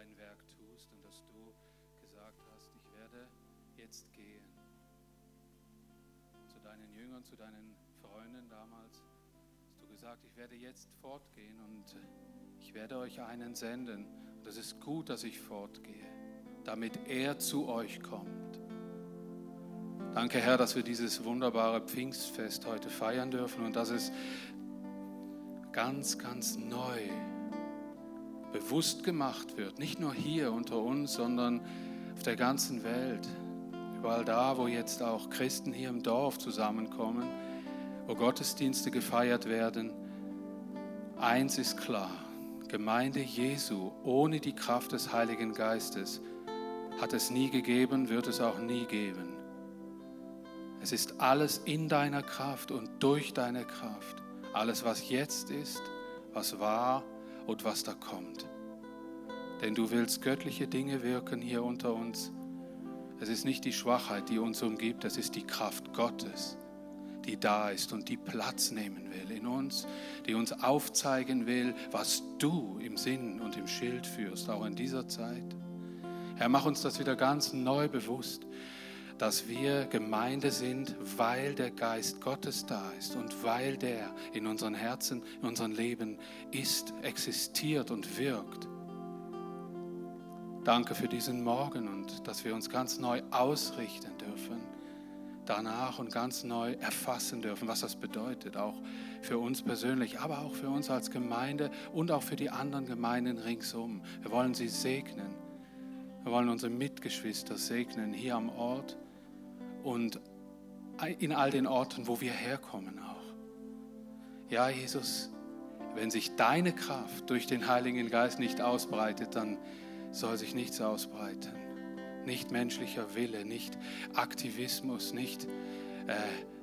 ein Werk tust und dass du gesagt hast, ich werde jetzt gehen. Zu deinen Jüngern, zu deinen Freunden damals hast du gesagt, ich werde jetzt fortgehen und ich werde euch einen senden. Und es ist gut, dass ich fortgehe, damit er zu euch kommt. Danke, Herr, dass wir dieses wunderbare Pfingstfest heute feiern dürfen und dass es ganz, ganz neu bewusst gemacht wird. Nicht nur hier unter uns, sondern auf der ganzen Welt. Überall da, wo jetzt auch Christen hier im Dorf zusammenkommen, wo Gottesdienste gefeiert werden. Eins ist klar, Gemeinde Jesu ohne die Kraft des Heiligen Geistes hat es nie gegeben, wird es auch nie geben. Es ist alles in deiner Kraft und durch deine Kraft. Alles, was jetzt ist, was war und was da kommt. Denn du willst göttliche Dinge wirken hier unter uns. Es ist nicht die Schwachheit, die uns umgibt, es ist die Kraft Gottes, die da ist und die Platz nehmen will in uns, die uns aufzeigen will, was du im Sinn und im Schild führst, auch in dieser Zeit. Herr, mach uns das wieder ganz neu bewusst dass wir Gemeinde sind, weil der Geist Gottes da ist und weil der in unseren Herzen, in unserem Leben ist, existiert und wirkt. Danke für diesen Morgen und dass wir uns ganz neu ausrichten dürfen, danach und ganz neu erfassen dürfen, was das bedeutet, auch für uns persönlich, aber auch für uns als Gemeinde und auch für die anderen Gemeinden ringsum. Wir wollen sie segnen. Wir wollen unsere Mitgeschwister segnen hier am Ort und in all den Orten, wo wir herkommen auch. Ja, Jesus, wenn sich deine Kraft durch den Heiligen Geist nicht ausbreitet, dann soll sich nichts ausbreiten. Nicht menschlicher Wille, nicht Aktivismus, nicht äh,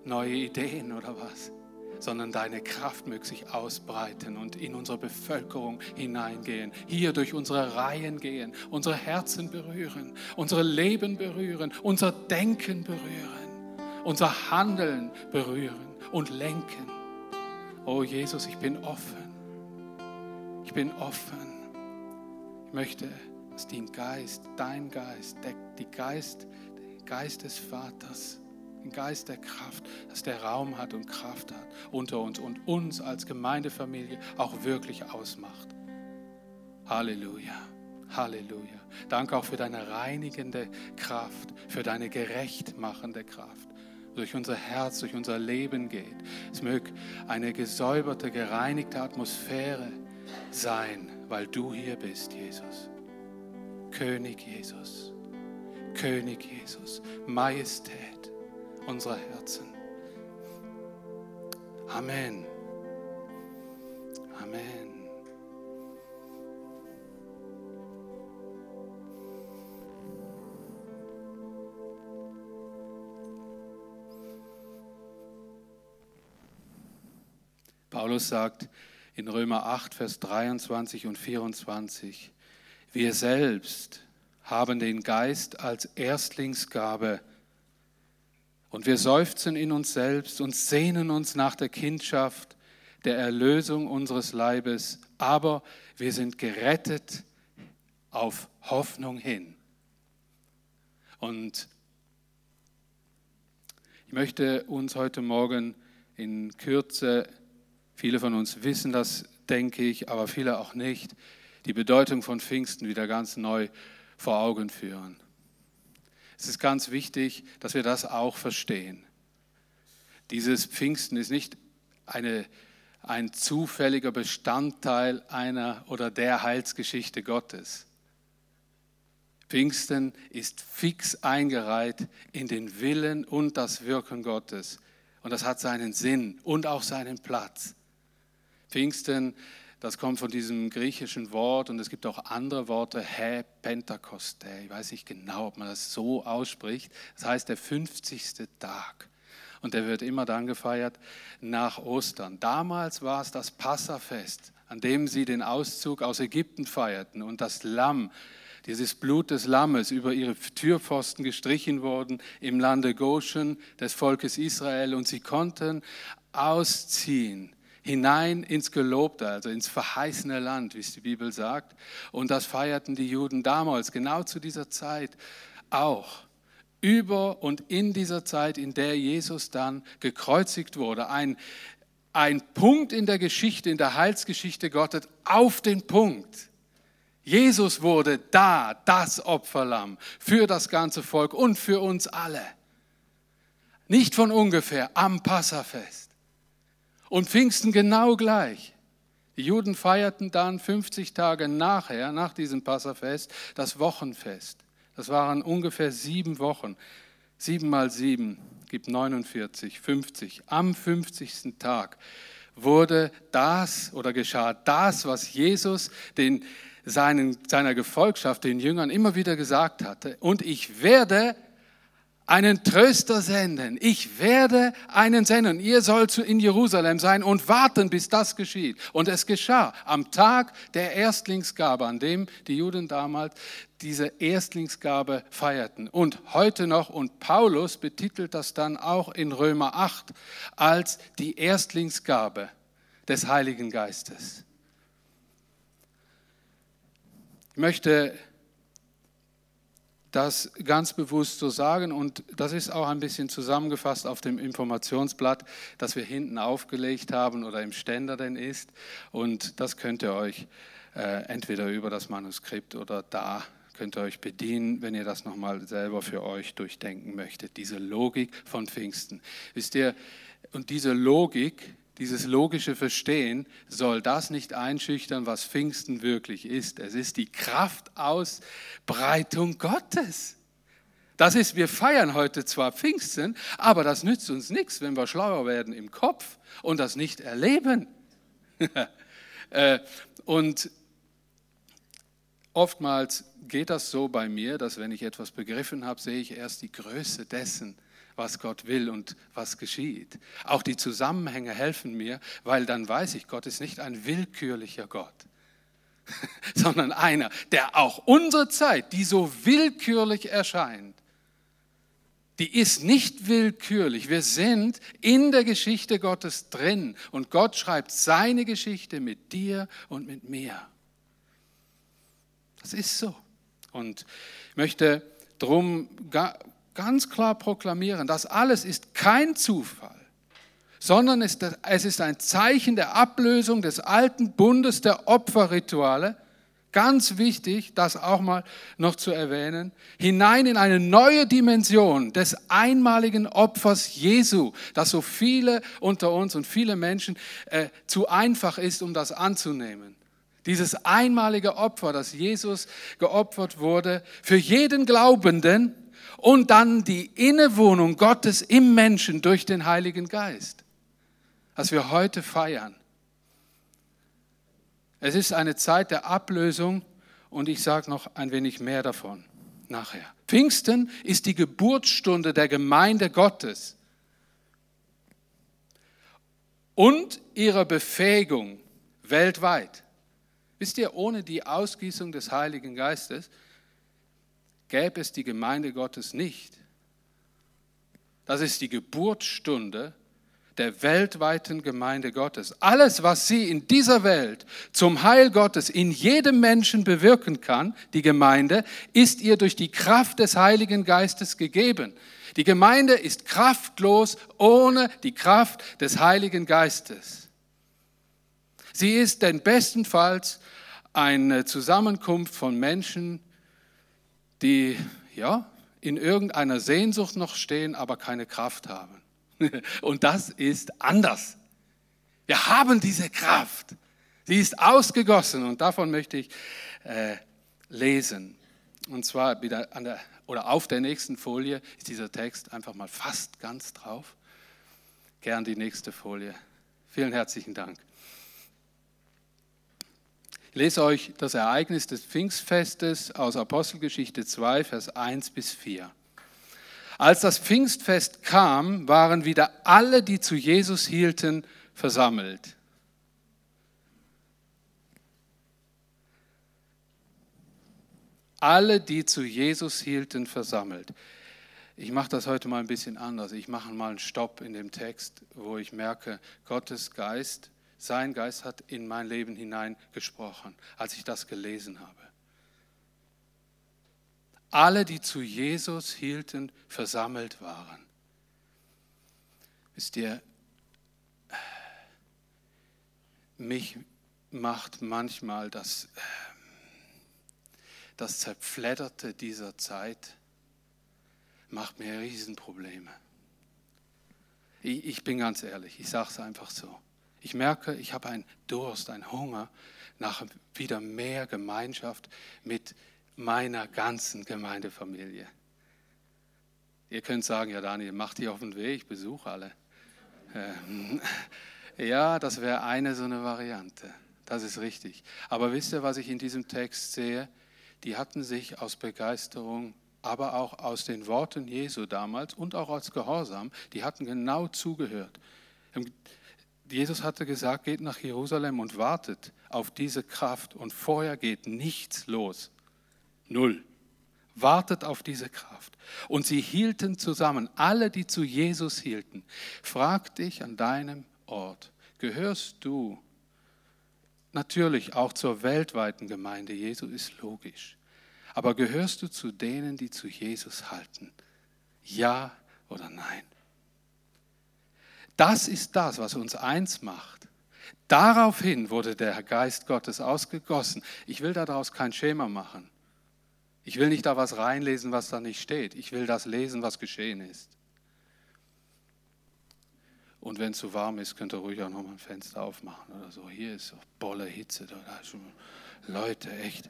neue Ideen oder was sondern deine Kraft möge sich ausbreiten und in unsere Bevölkerung hineingehen, hier durch unsere Reihen gehen, unsere Herzen berühren, unsere Leben berühren, unser Denken berühren, unser Handeln berühren und lenken. Oh Jesus, ich bin offen. Ich bin offen. Ich möchte, dass dein Geist, dein Geist, der, Geist, der Geist des Vaters, den Geist der Kraft, dass der Raum hat und Kraft hat unter uns und uns als Gemeindefamilie auch wirklich ausmacht. Halleluja. Halleluja. Danke auch für deine reinigende Kraft, für deine gerechtmachende Kraft durch unser Herz, durch unser Leben geht. Es möge eine gesäuberte, gereinigte Atmosphäre sein, weil du hier bist, Jesus. König Jesus. König Jesus. Majestät unserer Herzen. Amen. Amen. Paulus sagt in Römer 8, Vers 23 und 24, wir selbst haben den Geist als Erstlingsgabe und wir seufzen in uns selbst und sehnen uns nach der Kindschaft, der Erlösung unseres Leibes, aber wir sind gerettet auf Hoffnung hin. Und ich möchte uns heute Morgen in Kürze, viele von uns wissen das, denke ich, aber viele auch nicht, die Bedeutung von Pfingsten wieder ganz neu vor Augen führen. Es ist ganz wichtig, dass wir das auch verstehen. Dieses Pfingsten ist nicht eine, ein zufälliger Bestandteil einer oder der Heilsgeschichte Gottes. Pfingsten ist fix eingereiht in den Willen und das Wirken Gottes. Und das hat seinen Sinn und auch seinen Platz. Pfingsten das kommt von diesem griechischen Wort und es gibt auch andere Worte, Hä, Pentakoste. Ich weiß nicht genau, ob man das so ausspricht. Das heißt der 50. Tag. Und der wird immer dann gefeiert nach Ostern. Damals war es das Passafest, an dem sie den Auszug aus Ägypten feierten und das Lamm, dieses Blut des Lammes über ihre Türpfosten gestrichen worden im Lande Goshen des Volkes Israel und sie konnten ausziehen hinein ins Gelobte, also ins verheißene Land, wie es die Bibel sagt. Und das feierten die Juden damals, genau zu dieser Zeit auch. Über und in dieser Zeit, in der Jesus dann gekreuzigt wurde. Ein, ein Punkt in der Geschichte, in der Heilsgeschichte Gottes, auf den Punkt. Jesus wurde da, das Opferlamm für das ganze Volk und für uns alle. Nicht von ungefähr, am Passafest. Und Pfingsten genau gleich. Die Juden feierten dann 50 Tage nachher, nach diesem Passafest, das Wochenfest. Das waren ungefähr sieben Wochen. Sieben mal sieben gibt 49, 50. Am 50. Tag wurde das oder geschah das, was Jesus den seinen, seiner Gefolgschaft, den Jüngern, immer wieder gesagt hatte. Und ich werde einen Tröster senden. Ich werde einen senden. Ihr sollt in Jerusalem sein und warten, bis das geschieht. Und es geschah am Tag der Erstlingsgabe, an dem die Juden damals diese Erstlingsgabe feierten. Und heute noch, und Paulus betitelt das dann auch in Römer 8 als die Erstlingsgabe des Heiligen Geistes. Ich möchte das ganz bewusst so sagen. Und das ist auch ein bisschen zusammengefasst auf dem Informationsblatt, das wir hinten aufgelegt haben oder im Ständer denn ist. Und das könnt ihr euch äh, entweder über das Manuskript oder da könnt ihr euch bedienen, wenn ihr das nochmal selber für euch durchdenken möchtet, diese Logik von Pfingsten. Wisst ihr, und diese Logik, dieses logische Verstehen soll das nicht einschüchtern, was Pfingsten wirklich ist. Es ist die Kraftausbreitung Gottes. Das ist, wir feiern heute zwar Pfingsten, aber das nützt uns nichts, wenn wir schlauer werden im Kopf und das nicht erleben. Äh, und oftmals geht das so bei mir, dass wenn ich etwas begriffen habe, sehe ich erst die Größe dessen, was Gott will und was geschieht. Auch die Zusammenhänge helfen mir, weil dann weiß ich, Gott ist nicht ein willkürlicher Gott, sondern einer, der auch unsere Zeit, die so willkürlich erscheint, die ist nicht willkürlich. Wir sind in der Geschichte Gottes drin und Gott schreibt seine Geschichte mit dir und mit mir. Das ist so. Und ich möchte drum ganz klar proklamieren, das alles ist kein Zufall, sondern es ist ein Zeichen der Ablösung des alten Bundes der Opferrituale. Ganz wichtig, das auch mal noch zu erwähnen, hinein in eine neue Dimension des einmaligen Opfers Jesu, das so viele unter uns und viele Menschen äh, zu einfach ist, um das anzunehmen. Dieses einmalige Opfer, das Jesus geopfert wurde, für jeden Glaubenden, und dann die Innewohnung Gottes im Menschen durch den Heiligen Geist, was wir heute feiern. Es ist eine Zeit der Ablösung und ich sage noch ein wenig mehr davon nachher. Pfingsten ist die Geburtsstunde der Gemeinde Gottes und ihrer Befähigung weltweit. Wisst ihr, ohne die Ausgießung des Heiligen Geistes gäbe es die Gemeinde Gottes nicht. Das ist die Geburtsstunde der weltweiten Gemeinde Gottes. Alles, was sie in dieser Welt zum Heil Gottes in jedem Menschen bewirken kann, die Gemeinde, ist ihr durch die Kraft des Heiligen Geistes gegeben. Die Gemeinde ist kraftlos ohne die Kraft des Heiligen Geistes. Sie ist denn bestenfalls eine Zusammenkunft von Menschen, die ja in irgendeiner Sehnsucht noch stehen, aber keine Kraft haben. Und das ist anders. Wir haben diese Kraft. Sie ist ausgegossen und davon möchte ich äh, lesen. Und zwar wieder an der, oder auf der nächsten Folie ist dieser Text einfach mal fast ganz drauf. Gern die nächste Folie. Vielen herzlichen Dank lese euch das Ereignis des Pfingstfestes aus Apostelgeschichte 2, Vers 1 bis 4. Als das Pfingstfest kam, waren wieder alle, die zu Jesus hielten, versammelt. Alle, die zu Jesus hielten, versammelt. Ich mache das heute mal ein bisschen anders. Ich mache mal einen Stopp in dem Text, wo ich merke, Gottes Geist sein Geist hat in mein Leben hineingesprochen, als ich das gelesen habe. Alle, die zu Jesus hielten, versammelt waren. Wisst ihr, mich macht manchmal das, das Zerfledderte dieser Zeit, macht mir Riesenprobleme. Ich, ich bin ganz ehrlich, ich sage es einfach so. Ich merke, ich habe einen Durst, einen Hunger nach wieder mehr Gemeinschaft mit meiner ganzen Gemeindefamilie. Ihr könnt sagen, ja Daniel, mach dich auf den Weg, ich besuche alle. Ähm, ja, das wäre eine so eine Variante. Das ist richtig. Aber wisst ihr, was ich in diesem Text sehe? Die hatten sich aus Begeisterung, aber auch aus den Worten Jesu damals und auch als Gehorsam, die hatten genau zugehört. Jesus hatte gesagt, geht nach Jerusalem und wartet auf diese Kraft und vorher geht nichts los. Null. Wartet auf diese Kraft. Und sie hielten zusammen, alle, die zu Jesus hielten. Frag dich an deinem Ort, gehörst du natürlich auch zur weltweiten Gemeinde Jesu, ist logisch. Aber gehörst du zu denen, die zu Jesus halten? Ja oder nein? Das ist das, was uns eins macht. Daraufhin wurde der Geist Gottes ausgegossen. Ich will daraus kein Schema machen. Ich will nicht da was reinlesen, was da nicht steht. Ich will das lesen, was geschehen ist. Und wenn es zu warm ist, könnt ihr ruhig auch nochmal ein Fenster aufmachen oder so. Hier ist so bolle Hitze. Da schon Leute, echt.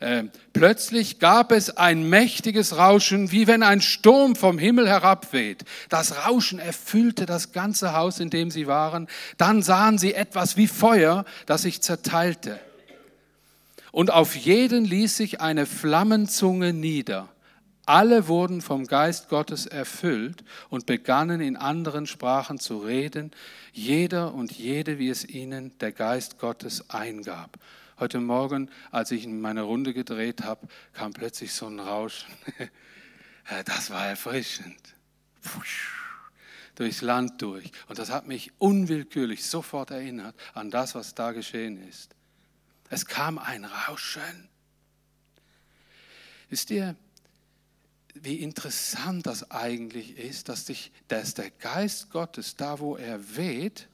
Ähm, plötzlich gab es ein mächtiges Rauschen, wie wenn ein Sturm vom Himmel herabweht. Das Rauschen erfüllte das ganze Haus, in dem sie waren. Dann sahen sie etwas wie Feuer, das sich zerteilte. Und auf jeden ließ sich eine Flammenzunge nieder. Alle wurden vom Geist Gottes erfüllt und begannen in anderen Sprachen zu reden, jeder und jede, wie es ihnen der Geist Gottes eingab. Heute Morgen, als ich meine Runde gedreht habe, kam plötzlich so ein Rauschen. Das war erfrischend. Durchs Land durch. Und das hat mich unwillkürlich sofort erinnert an das, was da geschehen ist. Es kam ein Rauschen. Wisst ihr, wie interessant das eigentlich ist, dass, dich, dass der Geist Gottes, da wo er weht,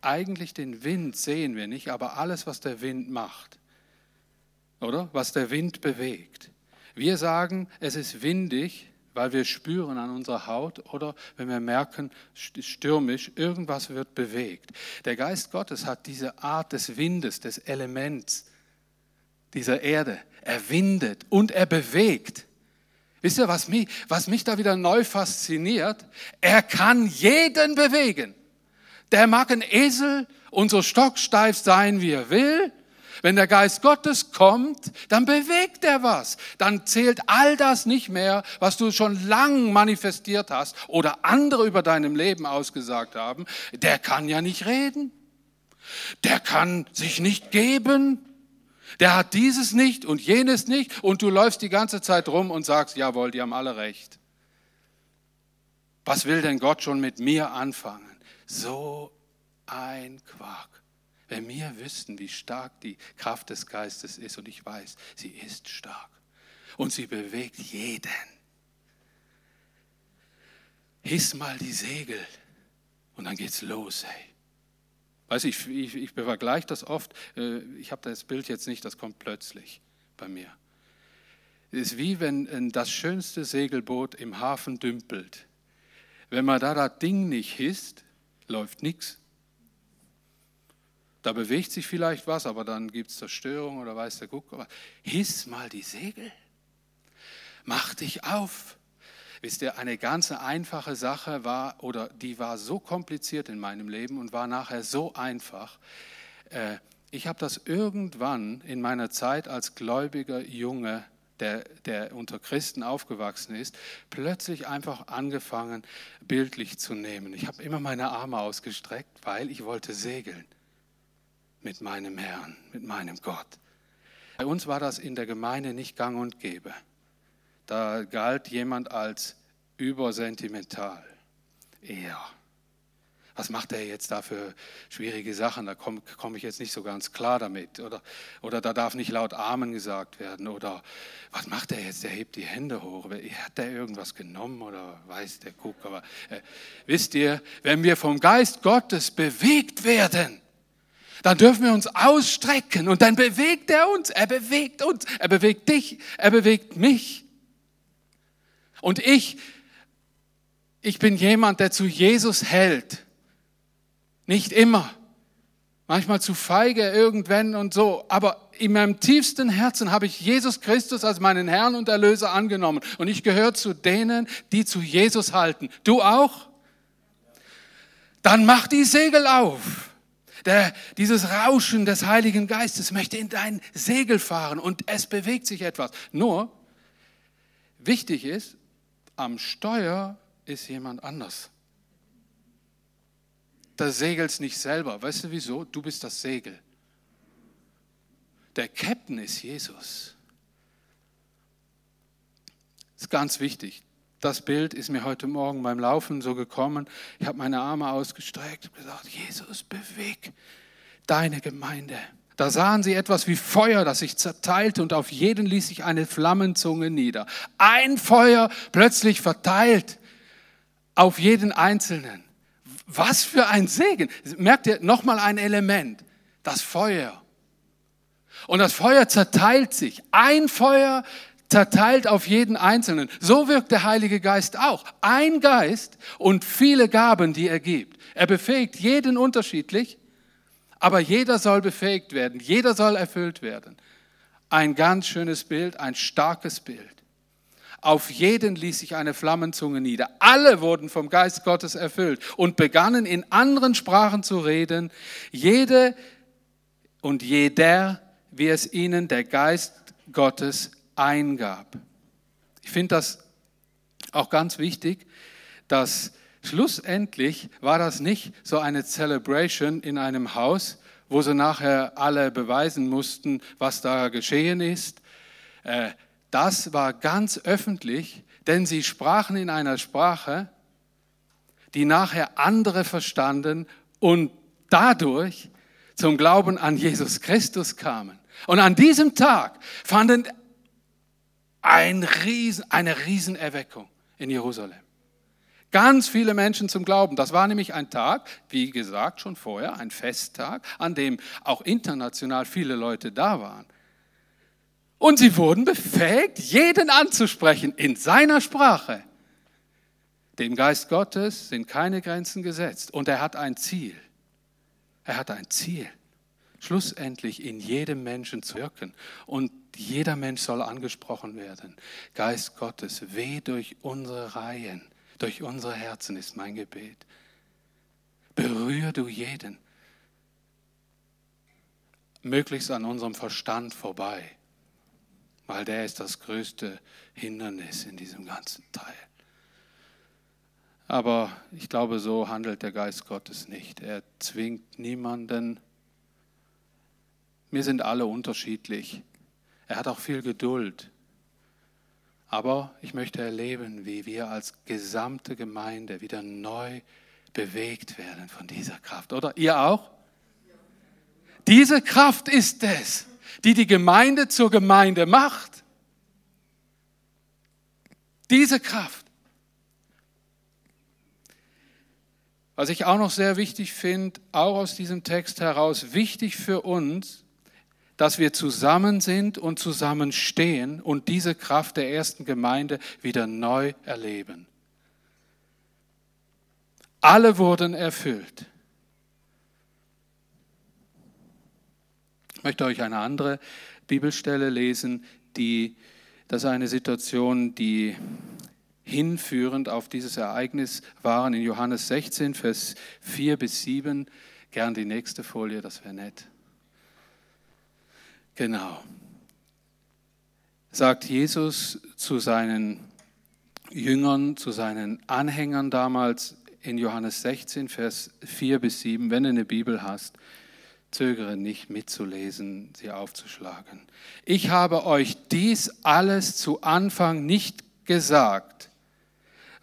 eigentlich den Wind sehen wir nicht, aber alles, was der Wind macht, oder? Was der Wind bewegt. Wir sagen, es ist windig, weil wir spüren an unserer Haut oder wenn wir merken, stürmisch, irgendwas wird bewegt. Der Geist Gottes hat diese Art des Windes, des Elements dieser Erde. Er windet und er bewegt. Wisst ihr, was mich, was mich da wieder neu fasziniert? Er kann jeden bewegen. Der mag ein Esel und so stocksteif sein, wie er will. Wenn der Geist Gottes kommt, dann bewegt er was. Dann zählt all das nicht mehr, was du schon lang manifestiert hast oder andere über deinem Leben ausgesagt haben. Der kann ja nicht reden. Der kann sich nicht geben. Der hat dieses nicht und jenes nicht und du läufst die ganze Zeit rum und sagst, jawohl, die haben alle recht. Was will denn Gott schon mit mir anfangen? So ein Quark. Wenn wir wüssten, wie stark die Kraft des Geistes ist, und ich weiß, sie ist stark und sie bewegt jeden. Hiss mal die Segel und dann geht's los, hey. Weiß ich, ich, ich vergleiche das oft. Äh, ich habe das Bild jetzt nicht, das kommt plötzlich bei mir. Es ist wie wenn das schönste Segelboot im Hafen dümpelt. Wenn man da das Ding nicht hisst, läuft nichts. Da bewegt sich vielleicht was, aber dann gibt es Zerstörung oder weiß der Guck. Hiss mal die Segel. Mach dich auf. Wisst ihr, eine ganz einfache Sache war, oder die war so kompliziert in meinem Leben und war nachher so einfach. Äh, ich habe das irgendwann in meiner Zeit als gläubiger Junge der, der unter Christen aufgewachsen ist, plötzlich einfach angefangen, bildlich zu nehmen. Ich habe immer meine Arme ausgestreckt, weil ich wollte segeln mit meinem Herrn, mit meinem Gott. Bei uns war das in der Gemeinde nicht gang und gäbe. Da galt jemand als übersentimental. Er. Was macht er jetzt da für schwierige Sachen? Da komme komm ich jetzt nicht so ganz klar damit. Oder, oder da darf nicht laut Amen gesagt werden. Oder was macht er jetzt? Der hebt die Hände hoch. Hat der irgendwas genommen oder weiß der Guck? Aber äh, wisst ihr, wenn wir vom Geist Gottes bewegt werden, dann dürfen wir uns ausstrecken und dann bewegt er uns. Er bewegt uns. Er bewegt dich. Er bewegt mich. Und ich, ich bin jemand, der zu Jesus hält nicht immer. Manchmal zu feige irgendwann und so. Aber in meinem tiefsten Herzen habe ich Jesus Christus als meinen Herrn und Erlöser angenommen. Und ich gehöre zu denen, die zu Jesus halten. Du auch? Dann mach die Segel auf. Der, dieses Rauschen des Heiligen Geistes möchte in dein Segel fahren und es bewegt sich etwas. Nur, wichtig ist, am Steuer ist jemand anders da segelst nicht selber. Weißt du wieso? Du bist das Segel. Der Captain ist Jesus. Ist ganz wichtig. Das Bild ist mir heute Morgen beim Laufen so gekommen. Ich habe meine Arme ausgestreckt und gesagt, Jesus, beweg deine Gemeinde. Da sahen sie etwas wie Feuer, das sich zerteilte und auf jeden ließ sich eine Flammenzunge nieder. Ein Feuer plötzlich verteilt auf jeden Einzelnen. Was für ein Segen. Merkt ihr nochmal ein Element, das Feuer. Und das Feuer zerteilt sich. Ein Feuer zerteilt auf jeden Einzelnen. So wirkt der Heilige Geist auch. Ein Geist und viele Gaben, die er gibt. Er befähigt jeden unterschiedlich, aber jeder soll befähigt werden, jeder soll erfüllt werden. Ein ganz schönes Bild, ein starkes Bild. Auf jeden ließ sich eine Flammenzunge nieder. Alle wurden vom Geist Gottes erfüllt und begannen in anderen Sprachen zu reden. Jede und jeder, wie es ihnen der Geist Gottes eingab. Ich finde das auch ganz wichtig, dass schlussendlich war das nicht so eine Celebration in einem Haus, wo sie nachher alle beweisen mussten, was da geschehen ist. Das war ganz öffentlich, denn sie sprachen in einer Sprache, die nachher andere verstanden und dadurch zum Glauben an Jesus Christus kamen. Und an diesem Tag fanden ein Riesen, eine Riesenerweckung in Jerusalem. Ganz viele Menschen zum Glauben. Das war nämlich ein Tag, wie gesagt schon vorher, ein Festtag, an dem auch international viele Leute da waren. Und sie wurden befähigt, jeden anzusprechen in seiner Sprache. Dem Geist Gottes sind keine Grenzen gesetzt und er hat ein Ziel. Er hat ein Ziel, schlussendlich in jedem Menschen zu wirken und jeder Mensch soll angesprochen werden. Geist Gottes, weh durch unsere Reihen, durch unsere Herzen ist mein Gebet. Berühr du jeden, möglichst an unserem Verstand vorbei weil der ist das größte Hindernis in diesem ganzen Teil. Aber ich glaube, so handelt der Geist Gottes nicht. Er zwingt niemanden. Wir sind alle unterschiedlich. Er hat auch viel Geduld. Aber ich möchte erleben, wie wir als gesamte Gemeinde wieder neu bewegt werden von dieser Kraft. Oder ihr auch? Diese Kraft ist es die die Gemeinde zur Gemeinde macht. Diese Kraft. Was ich auch noch sehr wichtig finde, auch aus diesem Text heraus, wichtig für uns, dass wir zusammen sind und zusammenstehen und diese Kraft der ersten Gemeinde wieder neu erleben. Alle wurden erfüllt. Möchte euch eine andere Bibelstelle lesen, die, das ist eine Situation, die hinführend auf dieses Ereignis waren in Johannes 16, Vers 4 bis 7. Gern die nächste Folie, das wäre nett. Genau. Sagt Jesus zu seinen Jüngern, zu seinen Anhängern damals in Johannes 16, Vers 4 bis 7, wenn du eine Bibel hast, Zögere nicht mitzulesen, sie aufzuschlagen. Ich habe euch dies alles zu Anfang nicht gesagt,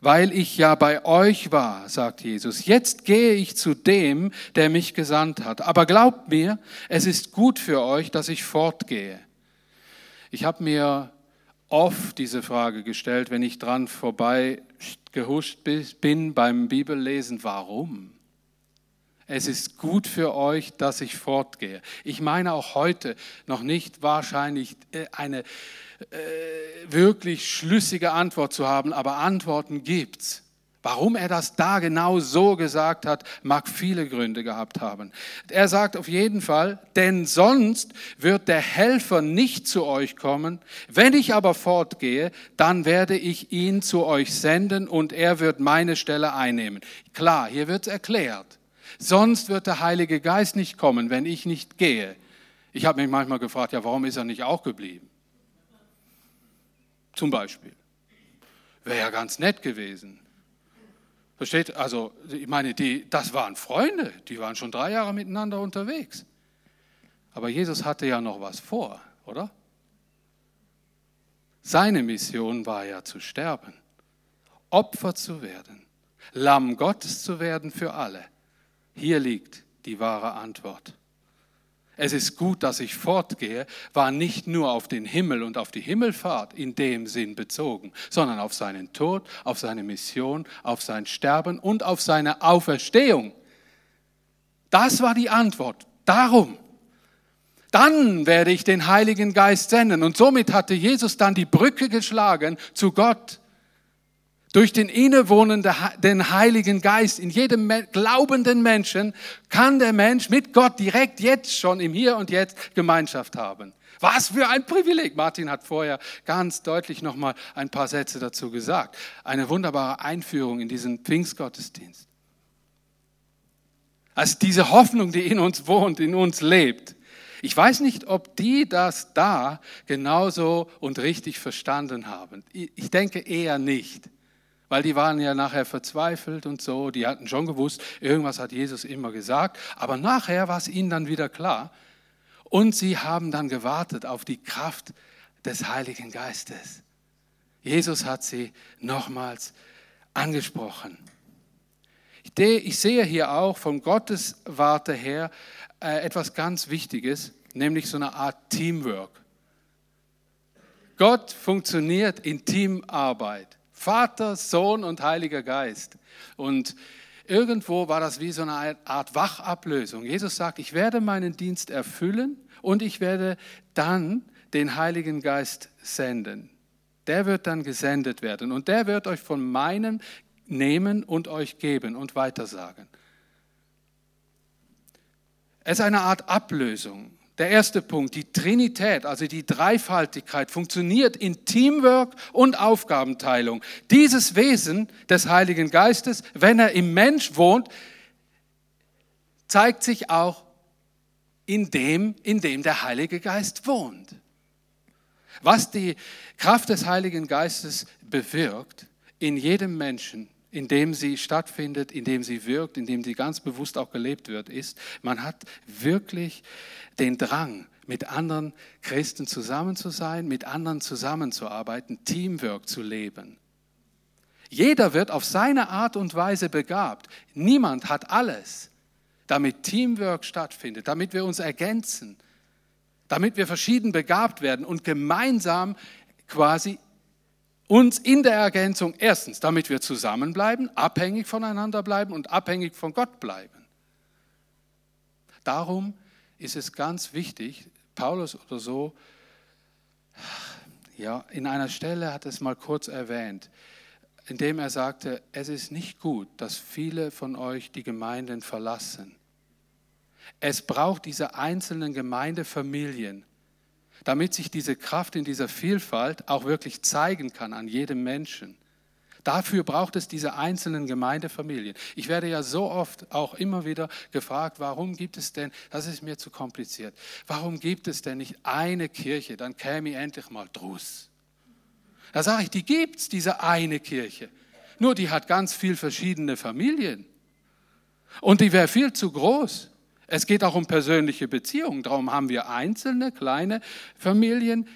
weil ich ja bei euch war, sagt Jesus. Jetzt gehe ich zu dem, der mich gesandt hat. Aber glaubt mir, es ist gut für euch, dass ich fortgehe. Ich habe mir oft diese Frage gestellt, wenn ich dran vorbei gehuscht bin beim Bibellesen, warum? Es ist gut für euch, dass ich fortgehe. Ich meine auch heute noch nicht wahrscheinlich äh, eine äh, wirklich schlüssige Antwort zu haben, aber Antworten gibt's. Warum er das da genau so gesagt hat, mag viele Gründe gehabt haben. Er sagt auf jeden Fall, denn sonst wird der Helfer nicht zu euch kommen. Wenn ich aber fortgehe, dann werde ich ihn zu euch senden und er wird meine Stelle einnehmen. Klar, hier wird erklärt. Sonst wird der Heilige Geist nicht kommen, wenn ich nicht gehe. Ich habe mich manchmal gefragt, ja, warum ist er nicht auch geblieben? Zum Beispiel. Wäre ja ganz nett gewesen. Versteht? Also, ich meine, die, das waren Freunde, die waren schon drei Jahre miteinander unterwegs. Aber Jesus hatte ja noch was vor, oder? Seine Mission war ja zu sterben, Opfer zu werden, Lamm Gottes zu werden für alle. Hier liegt die wahre Antwort. Es ist gut, dass ich fortgehe, war nicht nur auf den Himmel und auf die Himmelfahrt in dem Sinn bezogen, sondern auf seinen Tod, auf seine Mission, auf sein Sterben und auf seine Auferstehung. Das war die Antwort. Darum. Dann werde ich den Heiligen Geist senden. Und somit hatte Jesus dann die Brücke geschlagen zu Gott. Durch den innewohnenden Heiligen Geist in jedem glaubenden Menschen kann der Mensch mit Gott direkt jetzt schon im Hier und Jetzt Gemeinschaft haben. Was für ein Privileg. Martin hat vorher ganz deutlich noch mal ein paar Sätze dazu gesagt. Eine wunderbare Einführung in diesen Pfingstgottesdienst. Also diese Hoffnung, die in uns wohnt, in uns lebt. Ich weiß nicht, ob die das da genauso und richtig verstanden haben. Ich denke eher nicht. Weil die waren ja nachher verzweifelt und so, die hatten schon gewusst, irgendwas hat Jesus immer gesagt, aber nachher war es ihnen dann wieder klar. Und sie haben dann gewartet auf die Kraft des Heiligen Geistes. Jesus hat sie nochmals angesprochen. Ich sehe hier auch von Gottes Warte her äh, etwas ganz Wichtiges, nämlich so eine Art Teamwork. Gott funktioniert in Teamarbeit. Vater, Sohn und Heiliger Geist. Und irgendwo war das wie so eine Art Wachablösung. Jesus sagt, ich werde meinen Dienst erfüllen und ich werde dann den Heiligen Geist senden. Der wird dann gesendet werden und der wird euch von meinem nehmen und euch geben und weitersagen. Es ist eine Art Ablösung. Der erste Punkt, die Trinität, also die Dreifaltigkeit, funktioniert in Teamwork und Aufgabenteilung. Dieses Wesen des Heiligen Geistes, wenn er im Mensch wohnt, zeigt sich auch in dem, in dem der Heilige Geist wohnt. Was die Kraft des Heiligen Geistes bewirkt in jedem Menschen, in dem sie stattfindet, in dem sie wirkt, in dem sie ganz bewusst auch gelebt wird, ist, man hat wirklich den Drang, mit anderen Christen zusammen zu sein, mit anderen zusammenzuarbeiten, Teamwork zu leben. Jeder wird auf seine Art und Weise begabt. Niemand hat alles, damit Teamwork stattfindet, damit wir uns ergänzen, damit wir verschieden begabt werden und gemeinsam quasi uns in der Ergänzung erstens, damit wir zusammenbleiben, abhängig voneinander bleiben und abhängig von Gott bleiben. Darum ist es ganz wichtig, Paulus oder so, ja, in einer Stelle hat es mal kurz erwähnt, indem er sagte, es ist nicht gut, dass viele von euch die Gemeinden verlassen. Es braucht diese einzelnen Gemeindefamilien, damit sich diese Kraft in dieser Vielfalt auch wirklich zeigen kann an jedem Menschen. Dafür braucht es diese einzelnen Gemeindefamilien. Ich werde ja so oft auch immer wieder gefragt, warum gibt es denn, das ist mir zu kompliziert, warum gibt es denn nicht eine Kirche, dann käme endlich mal Druss. Da sage ich, die gibt es, diese eine Kirche. Nur die hat ganz viel verschiedene Familien. Und die wäre viel zu groß. Es geht auch um persönliche Beziehungen. Darum haben wir einzelne kleine Familien,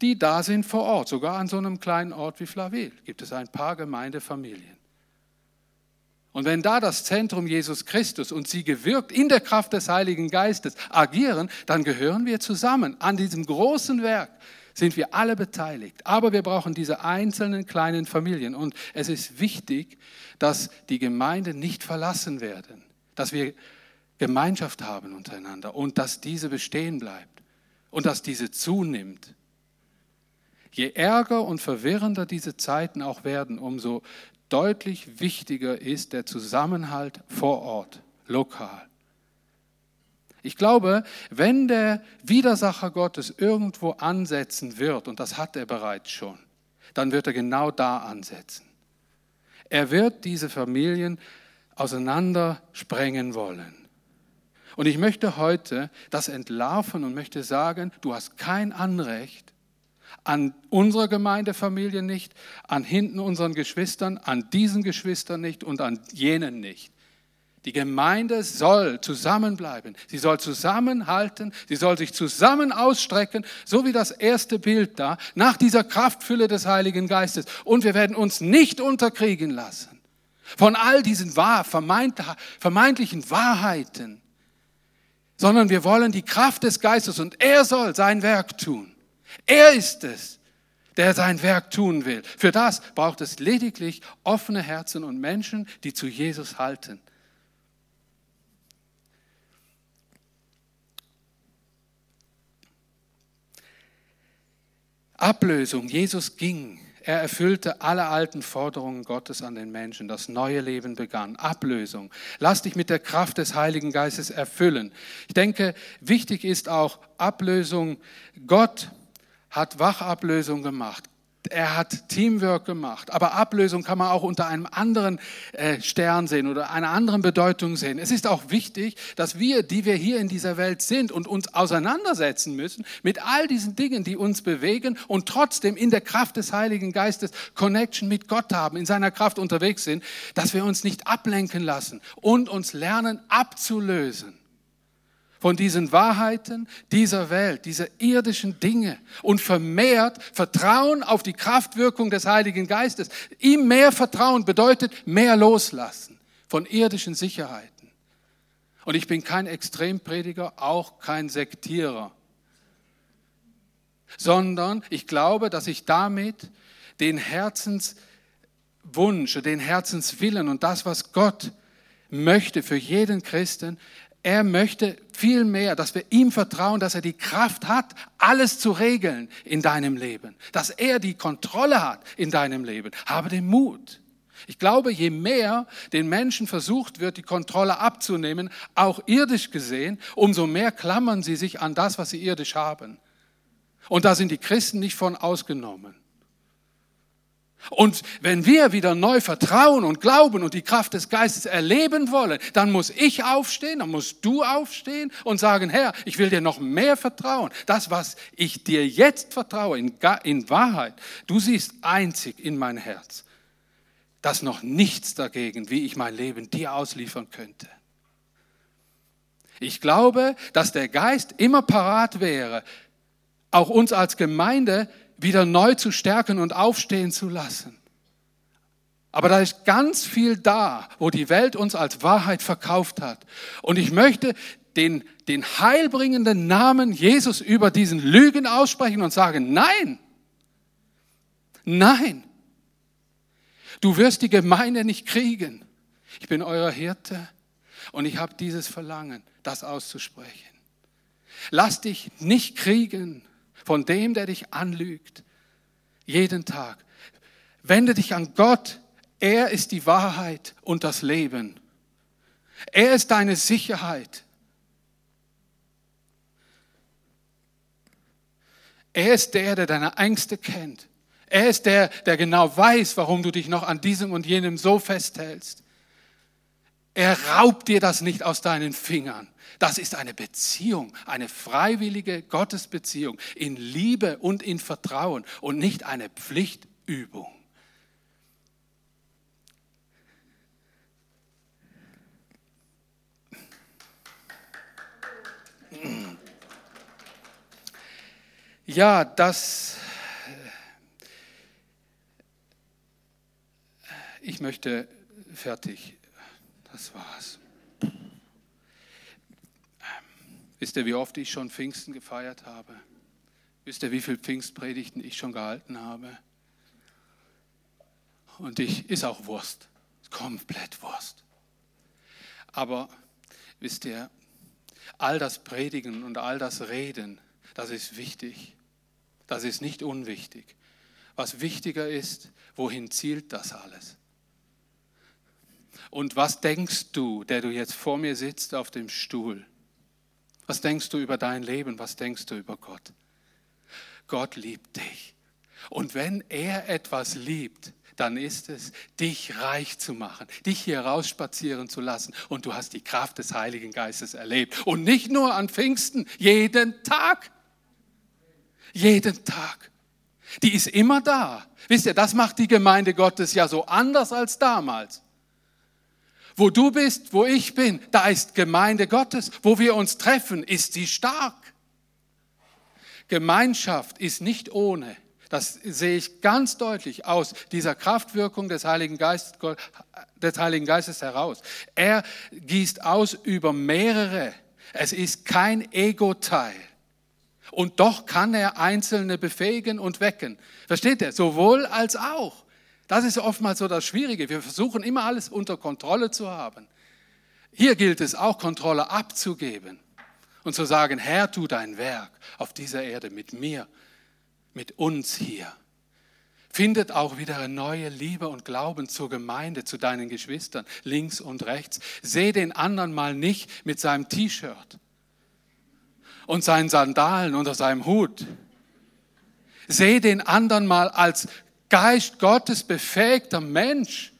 die da sind vor Ort. Sogar an so einem kleinen Ort wie Flavil gibt es ein paar Gemeindefamilien. Und wenn da das Zentrum Jesus Christus und sie gewirkt in der Kraft des Heiligen Geistes agieren, dann gehören wir zusammen. An diesem großen Werk sind wir alle beteiligt. Aber wir brauchen diese einzelnen kleinen Familien. Und es ist wichtig, dass die Gemeinden nicht verlassen werden, dass wir Gemeinschaft haben untereinander und dass diese bestehen bleibt und dass diese zunimmt. Je ärger und verwirrender diese Zeiten auch werden, umso deutlich wichtiger ist der Zusammenhalt vor Ort, lokal. Ich glaube, wenn der Widersacher Gottes irgendwo ansetzen wird, und das hat er bereits schon, dann wird er genau da ansetzen. Er wird diese Familien auseinander sprengen wollen. Und ich möchte heute das entlarven und möchte sagen, du hast kein Anrecht, an unserer Gemeindefamilie nicht, an hinten unseren Geschwistern, an diesen Geschwistern nicht und an jenen nicht. Die Gemeinde soll zusammenbleiben. Sie soll zusammenhalten. Sie soll sich zusammen ausstrecken, so wie das erste Bild da, nach dieser Kraftfülle des Heiligen Geistes. Und wir werden uns nicht unterkriegen lassen von all diesen wahr, vermeintlichen Wahrheiten, sondern wir wollen die Kraft des Geistes und er soll sein Werk tun. Er ist es, der sein Werk tun will. Für das braucht es lediglich offene Herzen und Menschen, die zu Jesus halten. Ablösung. Jesus ging. Er erfüllte alle alten Forderungen Gottes an den Menschen. Das neue Leben begann. Ablösung. Lass dich mit der Kraft des Heiligen Geistes erfüllen. Ich denke, wichtig ist auch Ablösung. Gott hat Wachablösung gemacht. Er hat Teamwork gemacht. Aber Ablösung kann man auch unter einem anderen äh, Stern sehen oder einer anderen Bedeutung sehen. Es ist auch wichtig, dass wir, die wir hier in dieser Welt sind und uns auseinandersetzen müssen mit all diesen Dingen, die uns bewegen und trotzdem in der Kraft des Heiligen Geistes Connection mit Gott haben, in seiner Kraft unterwegs sind, dass wir uns nicht ablenken lassen und uns lernen abzulösen von diesen Wahrheiten dieser Welt, dieser irdischen Dinge und vermehrt Vertrauen auf die Kraftwirkung des Heiligen Geistes. Ihm mehr Vertrauen bedeutet mehr loslassen von irdischen Sicherheiten. Und ich bin kein Extremprediger, auch kein Sektierer, sondern ich glaube, dass ich damit den Herzenswunsch, den Herzenswillen und das, was Gott möchte für jeden Christen, er möchte viel mehr, dass wir ihm vertrauen, dass er die Kraft hat, alles zu regeln in deinem Leben, dass er die Kontrolle hat in deinem Leben. Habe den Mut. Ich glaube, je mehr den Menschen versucht wird, die Kontrolle abzunehmen, auch irdisch gesehen, umso mehr klammern sie sich an das, was sie irdisch haben. Und da sind die Christen nicht von ausgenommen. Und wenn wir wieder neu vertrauen und glauben und die Kraft des Geistes erleben wollen, dann muss ich aufstehen, dann musst du aufstehen und sagen, Herr, ich will dir noch mehr vertrauen. Das, was ich dir jetzt vertraue, in, in Wahrheit, du siehst einzig in mein Herz, dass noch nichts dagegen, wie ich mein Leben dir ausliefern könnte. Ich glaube, dass der Geist immer parat wäre, auch uns als Gemeinde wieder neu zu stärken und aufstehen zu lassen. Aber da ist ganz viel da, wo die Welt uns als Wahrheit verkauft hat. Und ich möchte den, den heilbringenden Namen Jesus über diesen Lügen aussprechen und sagen, nein, nein, du wirst die Gemeinde nicht kriegen. Ich bin euer Hirte und ich habe dieses Verlangen, das auszusprechen. Lass dich nicht kriegen von dem, der dich anlügt. Jeden Tag. Wende dich an Gott. Er ist die Wahrheit und das Leben. Er ist deine Sicherheit. Er ist der, der deine Ängste kennt. Er ist der, der genau weiß, warum du dich noch an diesem und jenem so festhältst. Er raubt dir das nicht aus deinen Fingern. Das ist eine Beziehung, eine freiwillige Gottesbeziehung in Liebe und in Vertrauen und nicht eine Pflichtübung. Ja, das. Ich möchte fertig Das war's. Ähm, wisst ihr, wie oft ich schon Pfingsten gefeiert habe? Wisst ihr, wie viele Pfingstpredigten ich schon gehalten habe? Und ich ist auch Wurst, komplett Wurst. Aber wisst ihr, all das Predigen und all das Reden, das ist wichtig. Das ist nicht unwichtig. Was wichtiger ist, wohin zielt das alles? Und was denkst du, der du jetzt vor mir sitzt auf dem Stuhl? Was denkst du über dein Leben? Was denkst du über Gott? Gott liebt dich. Und wenn er etwas liebt, dann ist es, dich reich zu machen, dich hier rausspazieren zu lassen. Und du hast die Kraft des Heiligen Geistes erlebt. Und nicht nur an Pfingsten, jeden Tag. Jeden Tag. Die ist immer da. Wisst ihr, das macht die Gemeinde Gottes ja so anders als damals. Wo du bist, wo ich bin, da ist Gemeinde Gottes. Wo wir uns treffen, ist sie stark. Gemeinschaft ist nicht ohne. Das sehe ich ganz deutlich aus dieser Kraftwirkung des Heiligen, Geistes, des Heiligen Geistes heraus. Er gießt aus über mehrere. Es ist kein Ego-Teil. Und doch kann er Einzelne befähigen und wecken. Versteht ihr? Sowohl als auch. Das ist oftmals so das Schwierige. Wir versuchen immer alles unter Kontrolle zu haben. Hier gilt es auch, Kontrolle abzugeben und zu sagen, Herr, tu dein Werk auf dieser Erde mit mir mit uns hier. Findet auch wieder eine neue Liebe und Glauben zur Gemeinde, zu deinen Geschwistern, links und rechts. Seh den anderen mal nicht mit seinem T-Shirt und seinen Sandalen unter seinem Hut. Seh den anderen mal als Geist Gottes befähigter Mensch,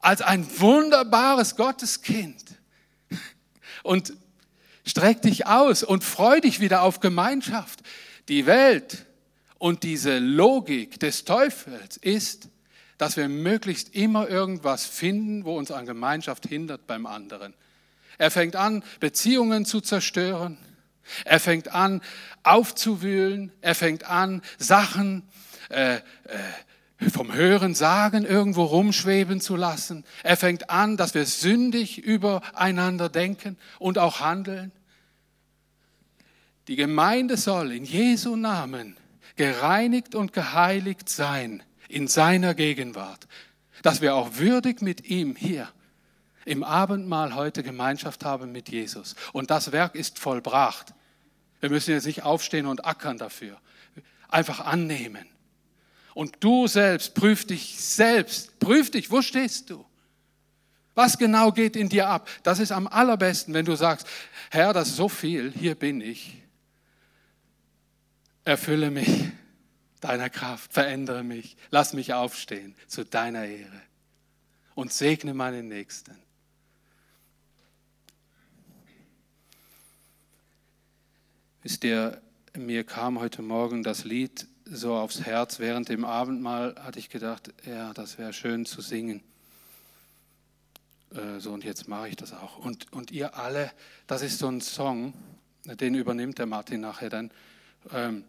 als ein wunderbares Gotteskind. Und streck dich aus und freu dich wieder auf Gemeinschaft. Die Welt und diese Logik des Teufels ist, dass wir möglichst immer irgendwas finden, wo uns an Gemeinschaft hindert beim anderen. Er fängt an, Beziehungen zu zerstören. Er fängt an, aufzuwühlen. Er fängt an, Sachen äh, äh, vom Hören sagen irgendwo rumschweben zu lassen. Er fängt an, dass wir sündig übereinander denken und auch handeln. Die Gemeinde soll in Jesu Namen gereinigt und geheiligt sein in seiner Gegenwart, dass wir auch würdig mit ihm hier im Abendmahl heute Gemeinschaft haben mit Jesus. Und das Werk ist vollbracht. Wir müssen jetzt nicht aufstehen und ackern dafür. Einfach annehmen. Und du selbst, prüf dich selbst, prüf dich, wo stehst du? Was genau geht in dir ab? Das ist am allerbesten, wenn du sagst, Herr, das ist so viel, hier bin ich. Erfülle mich deiner Kraft, verändere mich, lass mich aufstehen zu deiner Ehre und segne meinen Nächsten. Wisst ihr, mir kam heute Morgen das Lied so aufs Herz. Während dem Abendmahl hatte ich gedacht, ja, das wäre schön zu singen. Äh, so, und jetzt mache ich das auch. Und, und ihr alle, das ist so ein Song, den übernimmt der Martin nachher dann. Ähm,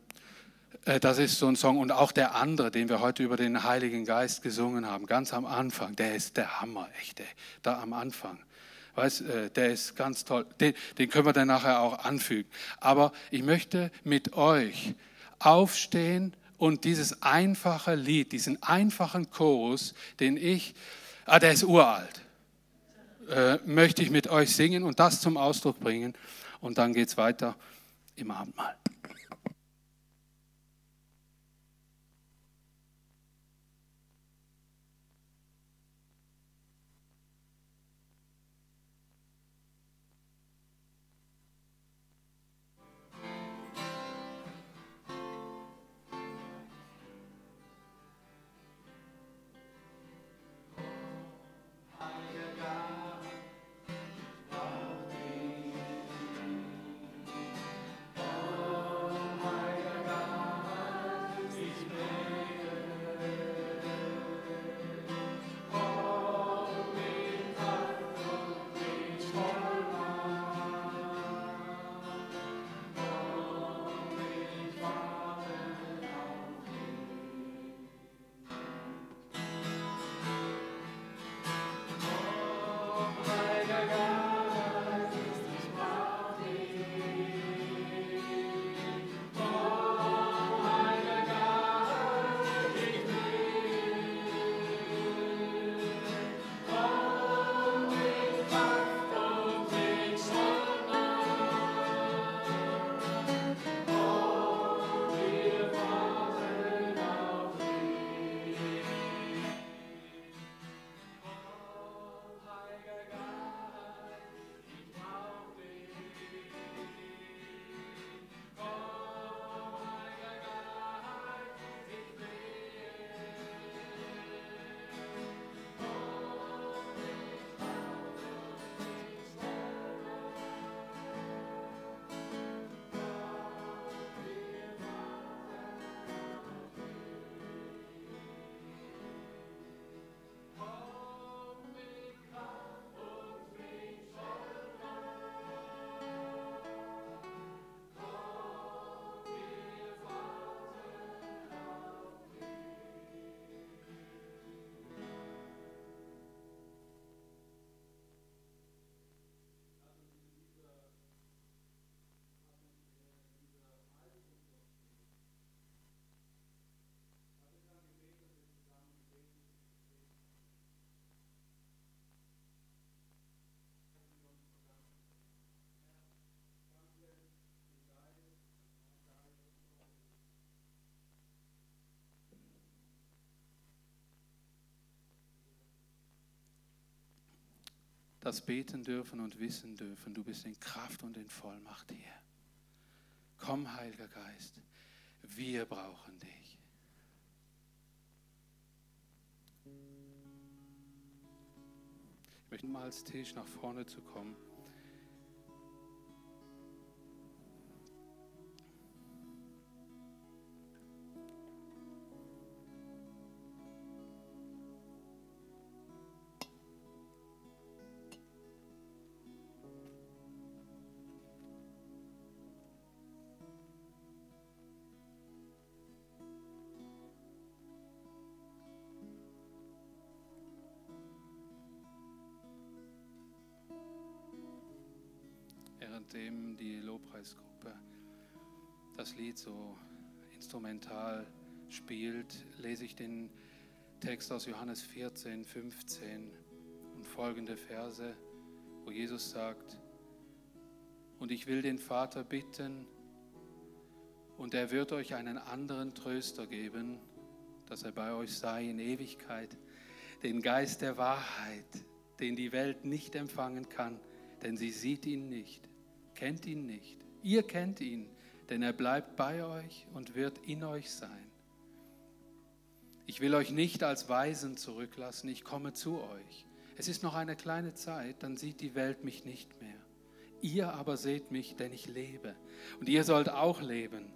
äh, das ist so ein Song. Und auch der andere, den wir heute über den Heiligen Geist gesungen haben, ganz am Anfang, der ist der Hammer, echt, ey, da am Anfang. Weiß, äh, der ist ganz toll. Den, den können wir dann nachher auch anfügen. Aber ich möchte mit euch aufstehen und dieses einfache Lied, diesen einfachen Chorus, den ich, ah, der ist uralt, äh, möchte ich mit euch singen und das zum Ausdruck bringen. Und dann geht es weiter im Abendmahl. Das beten dürfen und wissen dürfen, du bist in Kraft und in Vollmacht hier. Komm, Heiliger Geist, wir brauchen dich. Ich möchte mal als Tisch nach vorne zu kommen. Währenddem die Lobpreisgruppe das Lied so instrumental spielt, lese ich den Text aus Johannes 14, 15 und folgende Verse, wo Jesus sagt, und ich will den Vater bitten, und er wird euch einen anderen Tröster geben, dass er bei euch sei in Ewigkeit, den Geist der Wahrheit, den die Welt nicht empfangen kann, denn sie sieht ihn nicht kennt ihn nicht. Ihr kennt ihn, denn er bleibt bei euch und wird in euch sein. Ich will euch nicht als Weisen zurücklassen, ich komme zu euch. Es ist noch eine kleine Zeit, dann sieht die Welt mich nicht mehr. Ihr aber seht mich, denn ich lebe. Und ihr sollt auch leben.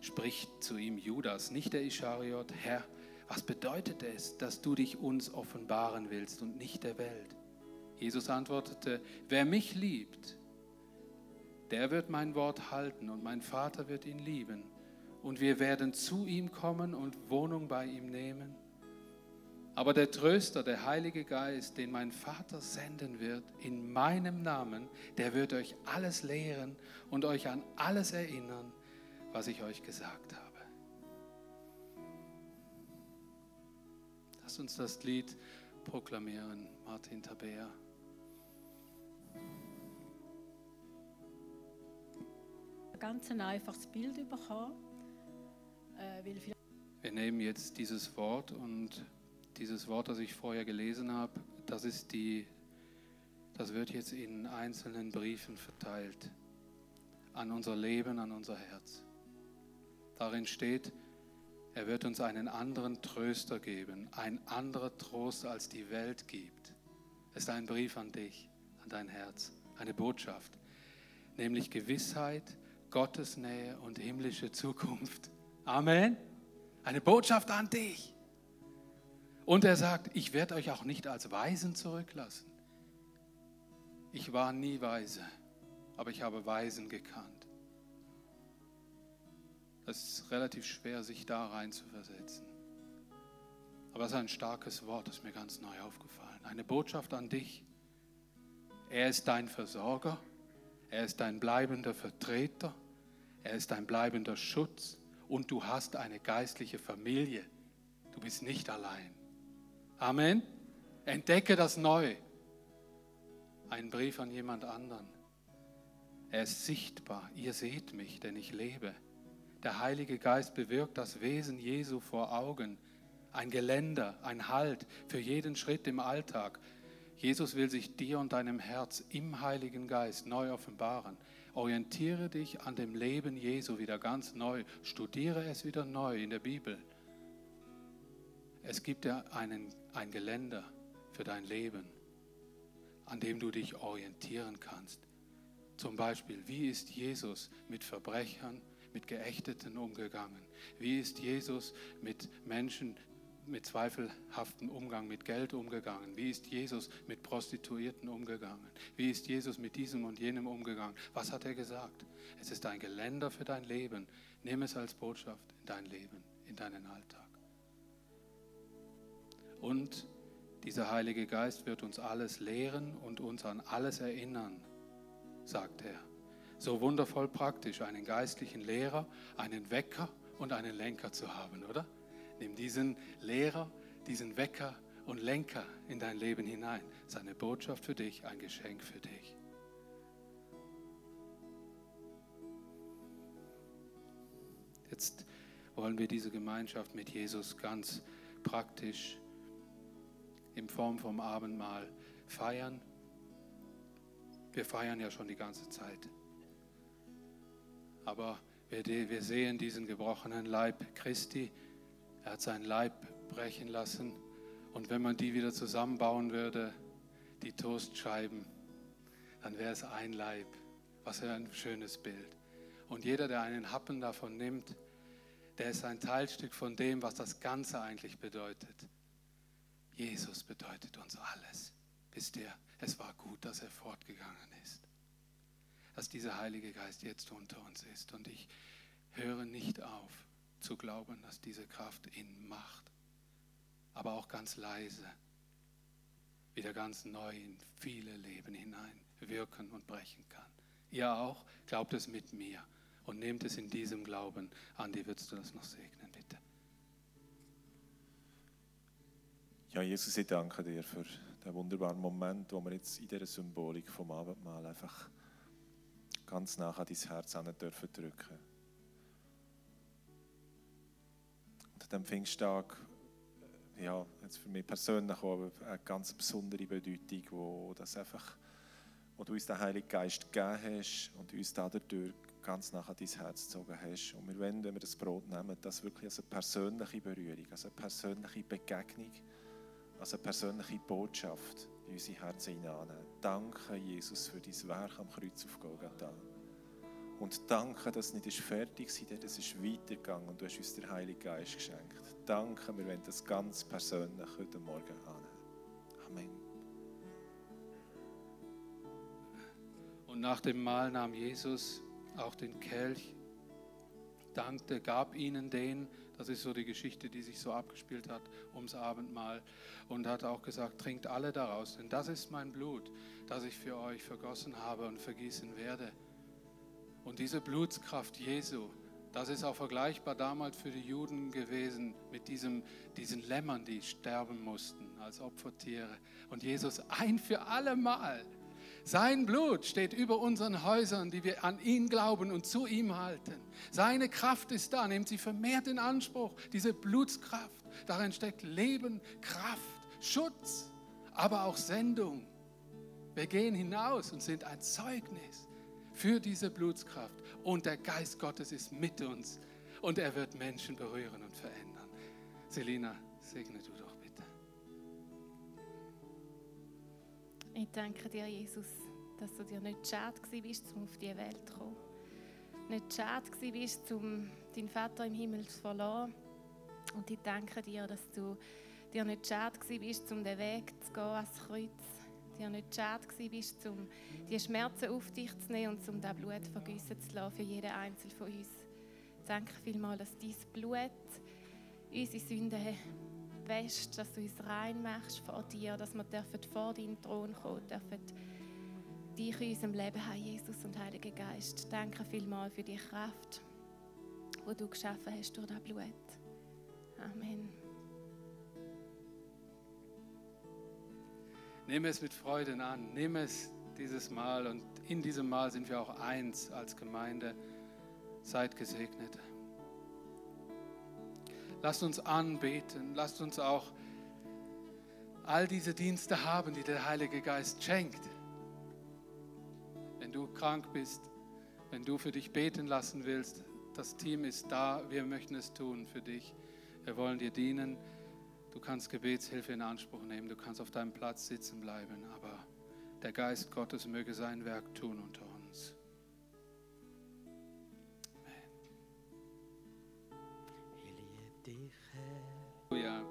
Spricht zu ihm Judas, nicht der Ischariot, Herr, was bedeutet es, dass du dich uns offenbaren willst und nicht der Welt? Jesus antwortete, wer mich liebt, der wird mein Wort halten und mein Vater wird ihn lieben. Und wir werden zu ihm kommen und Wohnung bei ihm nehmen. Aber der Tröster, der Heilige Geist, den mein Vater senden wird, in meinem Namen, der wird euch alles lehren und euch an alles erinnern, was ich euch gesagt habe. Lass uns das Lied proklamieren, Martin Tabea. Ein ganz einfaches Bild bekommen. Äh, Wir nehmen jetzt dieses Wort und dieses Wort, das ich vorher gelesen habe, das ist die, das wird jetzt in einzelnen Briefen verteilt an unser Leben, an unser Herz. Darin steht, er wird uns einen anderen Tröster geben, ein anderer Trost, als die Welt gibt. Es ist ein Brief an dich, an dein Herz, eine Botschaft, nämlich Gewissheit, Gottes Nähe und himmlische Zukunft. Amen. Eine Botschaft an dich. Und er sagt, ich werde euch auch nicht als Weisen zurücklassen. Ich war nie weise, aber ich habe Weisen gekannt. Es ist relativ schwer, sich da rein zu versetzen. Aber es ist ein starkes Wort, das ist mir ganz neu aufgefallen. Eine Botschaft an dich. Er ist dein Versorger. Er ist dein bleibender Vertreter. Er ist ein bleibender Schutz und du hast eine geistliche Familie. Du bist nicht allein. Amen. Entdecke das neu. Ein Brief an jemand anderen. Er ist sichtbar. Ihr seht mich, denn ich lebe. Der Heilige Geist bewirkt das Wesen Jesu vor Augen. Ein Geländer, ein Halt für jeden Schritt im Alltag. Jesus will sich dir und deinem Herz im Heiligen Geist neu offenbaren. Orientiere dich an dem Leben Jesu wieder ganz neu. Studiere es wieder neu in der Bibel. Es gibt ja einen, ein Geländer für dein Leben, an dem du dich orientieren kannst. Zum Beispiel, wie ist Jesus mit Verbrechern, mit Geächteten umgegangen? Wie ist Jesus mit Menschen, mit zweifelhaftem Umgang mit Geld umgegangen? Wie ist Jesus mit Prostituierten umgegangen? Wie ist Jesus mit diesem und jenem umgegangen? Was hat er gesagt? Es ist ein Geländer für dein Leben. Nimm es als Botschaft in dein Leben, in deinen Alltag. Und dieser Heilige Geist wird uns alles lehren und uns an alles erinnern, sagt er. So wundervoll praktisch, einen geistlichen Lehrer, einen Wecker und einen Lenker zu haben, oder? Nimm diesen Lehrer, diesen Wecker und Lenker in dein Leben hinein. Seine Botschaft für dich, ein Geschenk für dich. Jetzt wollen wir diese Gemeinschaft mit Jesus ganz praktisch in Form vom Abendmahl feiern. Wir feiern ja schon die ganze Zeit. Aber wir, wir sehen diesen gebrochenen Leib Christi. Er hat seinen Leib brechen lassen. Und wenn man die wieder zusammenbauen würde, die Toastscheiben, dann wäre es ein Leib. Was für ein schönes Bild. Und jeder, der einen Happen davon nimmt, der ist ein Teilstück von dem, was das Ganze eigentlich bedeutet. Jesus bedeutet uns alles. Wisst ihr, es war gut, dass er fortgegangen ist. Dass dieser Heilige Geist jetzt unter uns ist. Und ich höre nicht auf zu glauben, dass diese Kraft ihn macht. Aber auch ganz leise, wieder ganz neu in viele Leben hinein wirken und brechen kann. Ihr auch, glaubt es mit mir und nehmt es in diesem Glauben. Andi, würdest du das noch segnen, bitte? Ja, Jesus, ich danke dir für den wunderbaren Moment, wo wir jetzt in dieser Symbolik vom Abendmahl einfach ganz nach an dein Herz dürfen An diesem Pfingsttag, äh, ja, jetzt für mich persönlich auch eine ganz besondere Bedeutung, wo das einfach, wo du uns den Heiligen Geist gegeben hast und uns dadurch ganz nach an dein Herz gezogen hast. Und wir wollen, wenn wir das Brot nehmen, das wirklich als eine persönliche Berührung, als eine persönliche Begegnung, als eine persönliche Botschaft in unsere Herzen hineinnehmen. Danke, Jesus, für dein Werk am Kreuz auf Golgatha. Und danke, dass es nicht fertig war, dass es ist weitergegangen und du hast uns den Heiligen Geist geschenkt. Danke, wir wollen das ganz persönlich heute Morgen annehmen. Amen. Und nach dem Mahl nahm Jesus auch den Kelch, dankte, gab ihnen den, das ist so die Geschichte, die sich so abgespielt hat ums Abendmahl, und hat auch gesagt, trinkt alle daraus, denn das ist mein Blut, das ich für euch vergossen habe und vergießen werde. Und diese Blutskraft Jesu, das ist auch vergleichbar damals für die Juden gewesen mit diesem, diesen Lämmern, die sterben mussten als Opfertiere. Und Jesus ein für alle Mal sein Blut steht über unseren Häusern, die wir an ihn glauben und zu ihm halten. Seine Kraft ist da, nehmt sie vermehrt in Anspruch, diese Blutskraft. Darin steckt Leben, Kraft, Schutz, aber auch Sendung. Wir gehen hinaus und sind ein Zeugnis für diese Blutskraft. Und der Geist Gottes ist mit uns und er wird Menschen berühren und verändern. Selina, segne du doch. Ich danke dir, Jesus, dass du dir nicht schade bist, um auf diese Welt zu kommen. Nicht schade bist, um deinen Vater im Himmel zu verlassen. Und ich danke dir, dass du dir nicht schade bist, um den Weg zu gehen ans Kreuz. Dir nicht schade bist, um die Schmerzen auf dich zu nehmen und um das Blut vergüssen zu lassen für jeden Einzelnen von uns. Danke vielmals, dass dein Blut unsere Sünden wäscht, dass du uns rein machst vor dir, dass wir vor deinen Thron kommen dürfen. Dich in unserem Leben haben, Jesus und Heiliger Geist. Danke vielmals für die Kraft, die du geschaffen hast durch das Blut. Amen. Nimm es mit Freuden an. Nimm es dieses Mal und in diesem Mal sind wir auch eins als Gemeinde. Seid gesegnet. Lasst uns anbeten. Lasst uns auch all diese Dienste haben, die der Heilige Geist schenkt. Wenn du krank bist, wenn du für dich beten lassen willst, das Team ist da. Wir möchten es tun für dich. Wir wollen dir dienen. Du kannst Gebetshilfe in Anspruch nehmen. Du kannst auf deinem Platz sitzen bleiben. Aber der Geist Gottes möge sein Werk tun unter uns. Ja.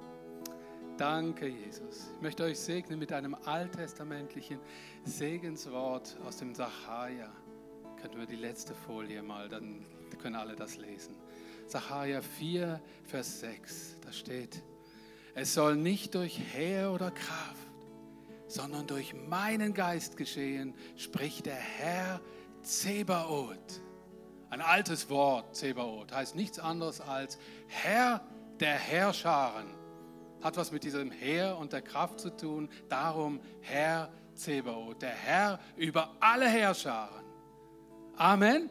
Danke, Jesus. Ich möchte euch segnen mit einem alttestamentlichen Segenswort aus dem Sacharja. Könnten wir die letzte Folie mal, dann können alle das lesen. Sacharja 4, Vers 6, da steht, es soll nicht durch Heer oder Kraft, sondern durch meinen Geist geschehen, spricht der Herr Zebaoth. Ein altes Wort, Zebaoth, heißt nichts anderes als Herr der Herrscharen. Hat was mit diesem Heer und der Kraft zu tun. Darum Herr Zebaoth, der Herr über alle Herrscharen. Amen.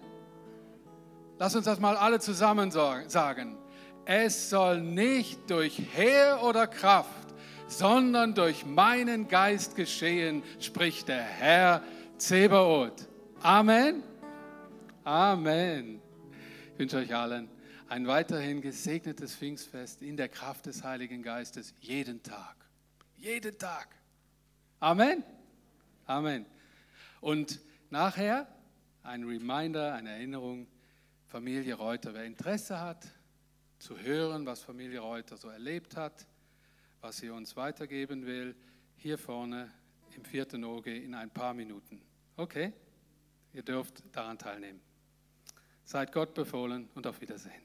Lass uns das mal alle zusammen sagen. Es soll nicht durch Heer oder Kraft, sondern durch meinen Geist geschehen, spricht der Herr Zebaoth. Amen. Amen. Ich wünsche euch allen ein weiterhin gesegnetes Pfingstfest in der Kraft des Heiligen Geistes jeden Tag. Jeden Tag. Amen. Amen. Und nachher ein Reminder, eine Erinnerung, Familie Reuter. Wer Interesse hat, zu hören, was Familie Reuter so erlebt hat, was sie uns weitergeben will, hier vorne im vierten OG in ein paar Minuten. Okay? Ihr dürft daran teilnehmen. Seid Gott befohlen und auf Wiedersehen.